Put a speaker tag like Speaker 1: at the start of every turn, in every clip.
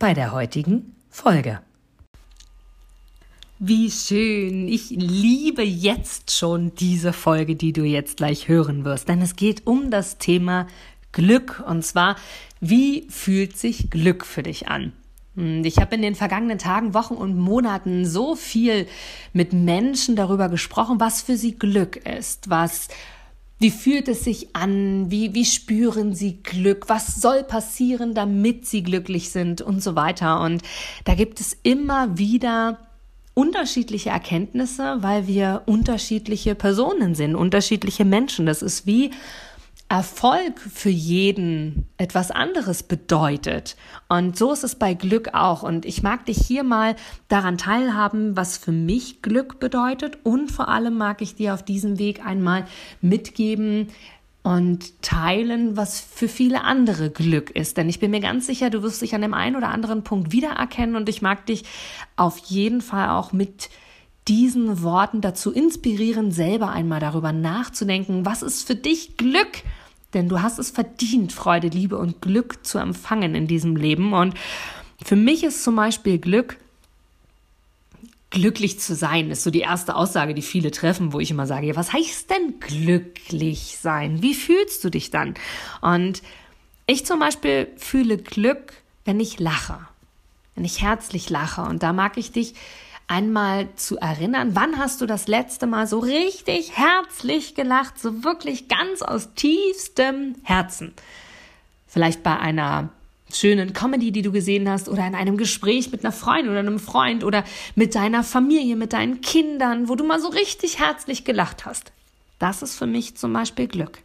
Speaker 1: bei der heutigen Folge. Wie schön. Ich liebe jetzt schon diese Folge, die du jetzt gleich hören wirst. Denn es geht um das Thema Glück. Und zwar, wie fühlt sich Glück für dich an? Ich habe in den vergangenen Tagen, Wochen und Monaten so viel mit Menschen darüber gesprochen, was für sie Glück ist, was wie fühlt es sich an? Wie, wie spüren sie Glück? Was soll passieren, damit sie glücklich sind und so weiter? Und da gibt es immer wieder unterschiedliche Erkenntnisse, weil wir unterschiedliche Personen sind, unterschiedliche Menschen. Das ist wie Erfolg für jeden etwas anderes bedeutet. Und so ist es bei Glück auch. Und ich mag dich hier mal daran teilhaben, was für mich Glück bedeutet. Und vor allem mag ich dir auf diesem Weg einmal mitgeben, und teilen, was für viele andere Glück ist. Denn ich bin mir ganz sicher, du wirst dich an dem einen oder anderen Punkt wiedererkennen und ich mag dich auf jeden Fall auch mit diesen Worten dazu inspirieren, selber einmal darüber nachzudenken, was ist für dich Glück? Denn du hast es verdient, Freude, Liebe und Glück zu empfangen in diesem Leben. Und für mich ist zum Beispiel Glück, glücklich zu sein, ist so die erste Aussage, die viele treffen, wo ich immer sage, ja, was heißt denn glücklich sein? Wie fühlst du dich dann? Und ich zum Beispiel fühle Glück, wenn ich lache, wenn ich herzlich lache. Und da mag ich dich einmal zu erinnern, wann hast du das letzte Mal so richtig herzlich gelacht, so wirklich ganz aus tiefstem Herzen? Vielleicht bei einer schönen Comedy, die du gesehen hast, oder in einem Gespräch mit einer Freundin oder einem Freund oder mit deiner Familie, mit deinen Kindern, wo du mal so richtig herzlich gelacht hast. Das ist für mich zum Beispiel Glück.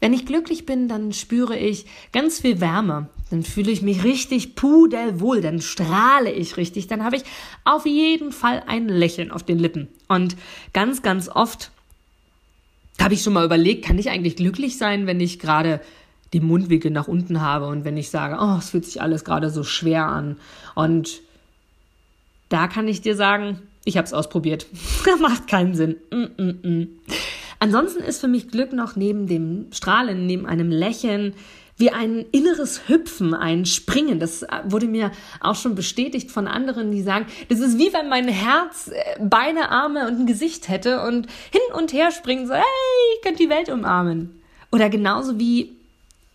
Speaker 1: Wenn ich glücklich bin, dann spüre ich ganz viel Wärme. Dann fühle ich mich richtig pudelwohl, dann strahle ich richtig. Dann habe ich auf jeden Fall ein Lächeln auf den Lippen. Und ganz, ganz oft habe ich schon mal überlegt, kann ich eigentlich glücklich sein, wenn ich gerade die Mundwinkel nach unten habe und wenn ich sage, oh, es fühlt sich alles gerade so schwer an. Und da kann ich dir sagen, ich habe es ausprobiert. Macht keinen Sinn. Mm -mm -mm. Ansonsten ist für mich Glück noch neben dem Strahlen, neben einem Lächeln, wie ein inneres Hüpfen, ein Springen. Das wurde mir auch schon bestätigt von anderen, die sagen, das ist wie wenn mein Herz äh, Beine, Arme und ein Gesicht hätte und hin und her springen, so, hey, ich könnte die Welt umarmen. Oder genauso wie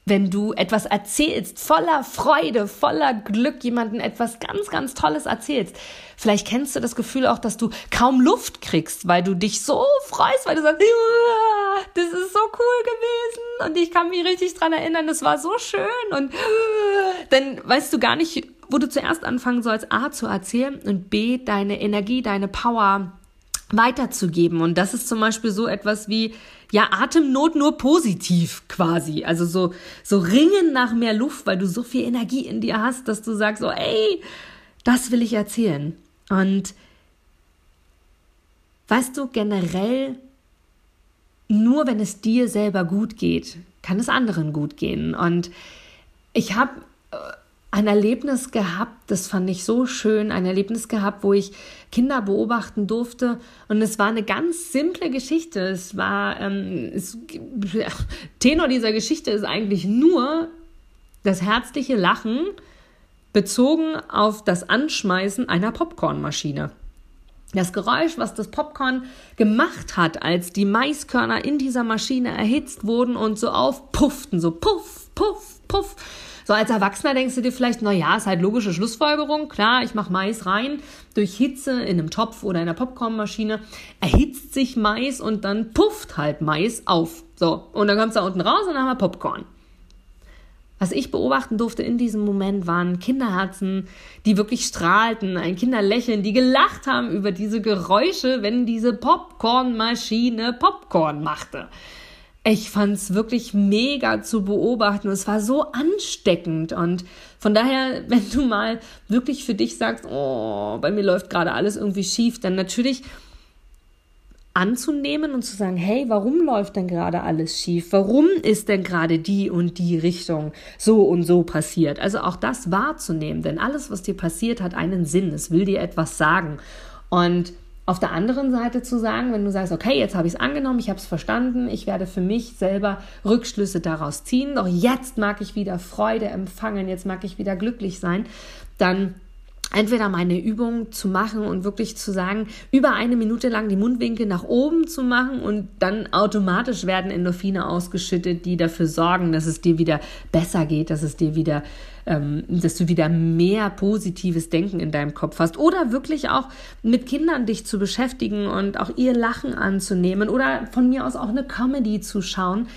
Speaker 1: wenn du etwas erzählst, voller Freude, voller Glück, jemanden etwas ganz, ganz Tolles erzählst. Vielleicht kennst du das Gefühl auch, dass du kaum Luft kriegst, weil du dich so freust, weil du sagst, das ist so cool gewesen und ich kann mich richtig dran erinnern, das war so schön und dann weißt du gar nicht, wo du zuerst anfangen sollst, A zu erzählen und B deine Energie, deine Power weiterzugeben. Und das ist zum Beispiel so etwas wie, ja, Atemnot nur positiv quasi. Also so, so ringen nach mehr Luft, weil du so viel Energie in dir hast, dass du sagst so, ey, das will ich erzählen. Und weißt du, generell, nur wenn es dir selber gut geht, kann es anderen gut gehen. Und ich habe ein Erlebnis gehabt, das fand ich so schön, ein Erlebnis gehabt, wo ich Kinder beobachten durfte und es war eine ganz simple Geschichte. Es war, ähm, es, Tenor dieser Geschichte ist eigentlich nur das herzliche Lachen bezogen auf das Anschmeißen einer Popcornmaschine. Das Geräusch, was das Popcorn gemacht hat, als die Maiskörner in dieser Maschine erhitzt wurden und so aufpufften, so puff, puff, puff so als Erwachsener denkst du dir vielleicht, na ja, ist halt logische Schlussfolgerung. Klar, ich mache Mais rein. Durch Hitze in einem Topf oder in einer Popcornmaschine erhitzt sich Mais und dann pufft halt Mais auf. So, und dann kommst du da unten raus und dann haben wir Popcorn. Was ich beobachten durfte in diesem Moment waren Kinderherzen, die wirklich strahlten, ein Kinderlächeln, die gelacht haben über diese Geräusche, wenn diese Popcornmaschine Popcorn machte. Ich fand es wirklich mega zu beobachten. Es war so ansteckend. Und von daher, wenn du mal wirklich für dich sagst, oh, bei mir läuft gerade alles irgendwie schief, dann natürlich anzunehmen und zu sagen, hey, warum läuft denn gerade alles schief? Warum ist denn gerade die und die Richtung so und so passiert? Also auch das wahrzunehmen, denn alles, was dir passiert, hat einen Sinn. Es will dir etwas sagen. Und auf der anderen Seite zu sagen, wenn du sagst, okay, jetzt habe ich es angenommen, ich habe es verstanden, ich werde für mich selber Rückschlüsse daraus ziehen, doch jetzt mag ich wieder Freude empfangen, jetzt mag ich wieder glücklich sein, dann entweder meine Übung zu machen und wirklich zu sagen, über eine Minute lang die Mundwinkel nach oben zu machen und dann automatisch werden Endorphine ausgeschüttet, die dafür sorgen, dass es dir wieder besser geht, dass es dir wieder, ähm, dass du wieder mehr positives Denken in deinem Kopf hast oder wirklich auch mit Kindern dich zu beschäftigen und auch ihr Lachen anzunehmen oder von mir aus auch eine Comedy zu schauen.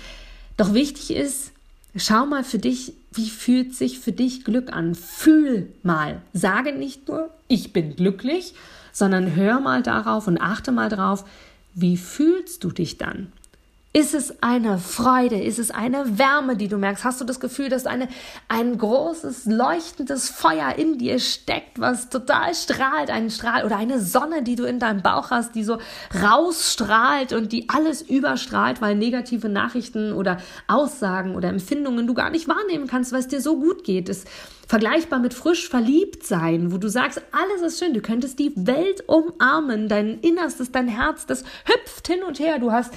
Speaker 1: Doch wichtig ist, Schau mal für dich, wie fühlt sich für dich Glück an? Fühl mal. Sage nicht nur, ich bin glücklich, sondern hör mal darauf und achte mal drauf, wie fühlst du dich dann? Ist es eine Freude? Ist es eine Wärme, die du merkst? Hast du das Gefühl, dass eine, ein großes, leuchtendes Feuer in dir steckt, was total strahlt, einen Strahl oder eine Sonne, die du in deinem Bauch hast, die so rausstrahlt und die alles überstrahlt, weil negative Nachrichten oder Aussagen oder Empfindungen du gar nicht wahrnehmen kannst, weil es dir so gut geht. ist vergleichbar mit frisch verliebt sein, wo du sagst, alles ist schön, du könntest die Welt umarmen, dein Innerstes, dein Herz, das hüpft hin und her, du hast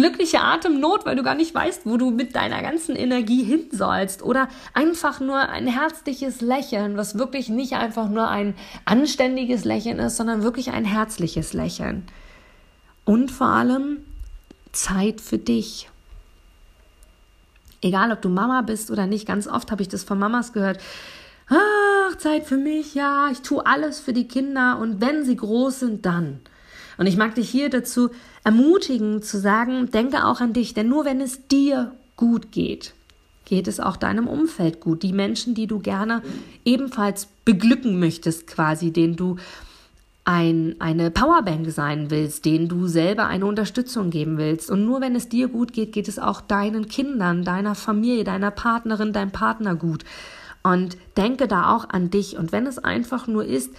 Speaker 1: glückliche Atemnot, weil du gar nicht weißt, wo du mit deiner ganzen Energie hin sollst. Oder einfach nur ein herzliches Lächeln, was wirklich nicht einfach nur ein anständiges Lächeln ist, sondern wirklich ein herzliches Lächeln. Und vor allem Zeit für dich. Egal, ob du Mama bist oder nicht, ganz oft habe ich das von Mamas gehört. Ach, Zeit für mich, ja, ich tue alles für die Kinder und wenn sie groß sind, dann. Und ich mag dich hier dazu ermutigen zu sagen, denke auch an dich, denn nur wenn es dir gut geht, geht es auch deinem Umfeld gut. Die Menschen, die du gerne ebenfalls beglücken möchtest, quasi, denen du ein, eine Powerbank sein willst, denen du selber eine Unterstützung geben willst. Und nur wenn es dir gut geht, geht es auch deinen Kindern, deiner Familie, deiner Partnerin, deinem Partner gut. Und denke da auch an dich. Und wenn es einfach nur ist,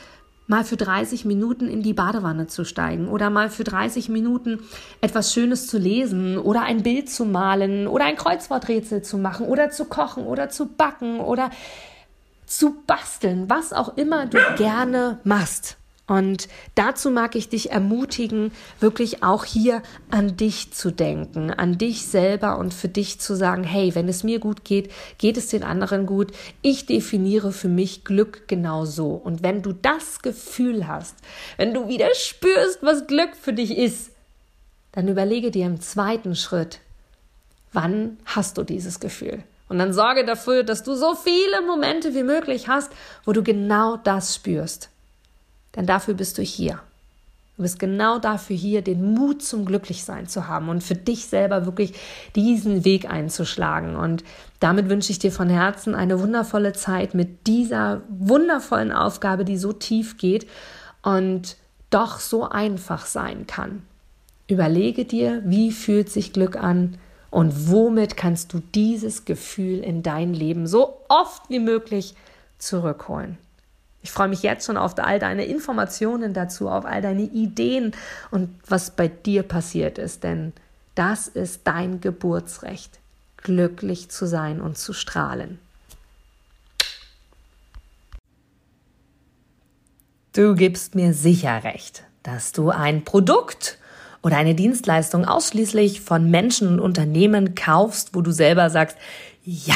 Speaker 1: mal für 30 Minuten in die Badewanne zu steigen oder mal für 30 Minuten etwas Schönes zu lesen oder ein Bild zu malen oder ein Kreuzworträtsel zu machen oder zu kochen oder zu backen oder zu basteln, was auch immer du gerne machst. Und dazu mag ich dich ermutigen, wirklich auch hier an dich zu denken, an dich selber und für dich zu sagen, hey, wenn es mir gut geht, geht es den anderen gut. Ich definiere für mich Glück genau so. Und wenn du das Gefühl hast, wenn du wieder spürst, was Glück für dich ist, dann überlege dir im zweiten Schritt, wann hast du dieses Gefühl? Und dann sorge dafür, dass du so viele Momente wie möglich hast, wo du genau das spürst. Denn dafür bist du hier. Du bist genau dafür hier, den Mut zum Glücklichsein zu haben und für dich selber wirklich diesen Weg einzuschlagen. Und damit wünsche ich dir von Herzen eine wundervolle Zeit mit dieser wundervollen Aufgabe, die so tief geht und doch so einfach sein kann. Überlege dir, wie fühlt sich Glück an und womit kannst du dieses Gefühl in dein Leben so oft wie möglich zurückholen. Ich freue mich jetzt schon auf all deine Informationen dazu, auf all deine Ideen und was bei dir passiert ist, denn das ist dein Geburtsrecht, glücklich zu sein und zu strahlen. Du gibst mir sicher recht, dass du ein Produkt oder eine Dienstleistung ausschließlich von Menschen und Unternehmen kaufst, wo du selber sagst, ja,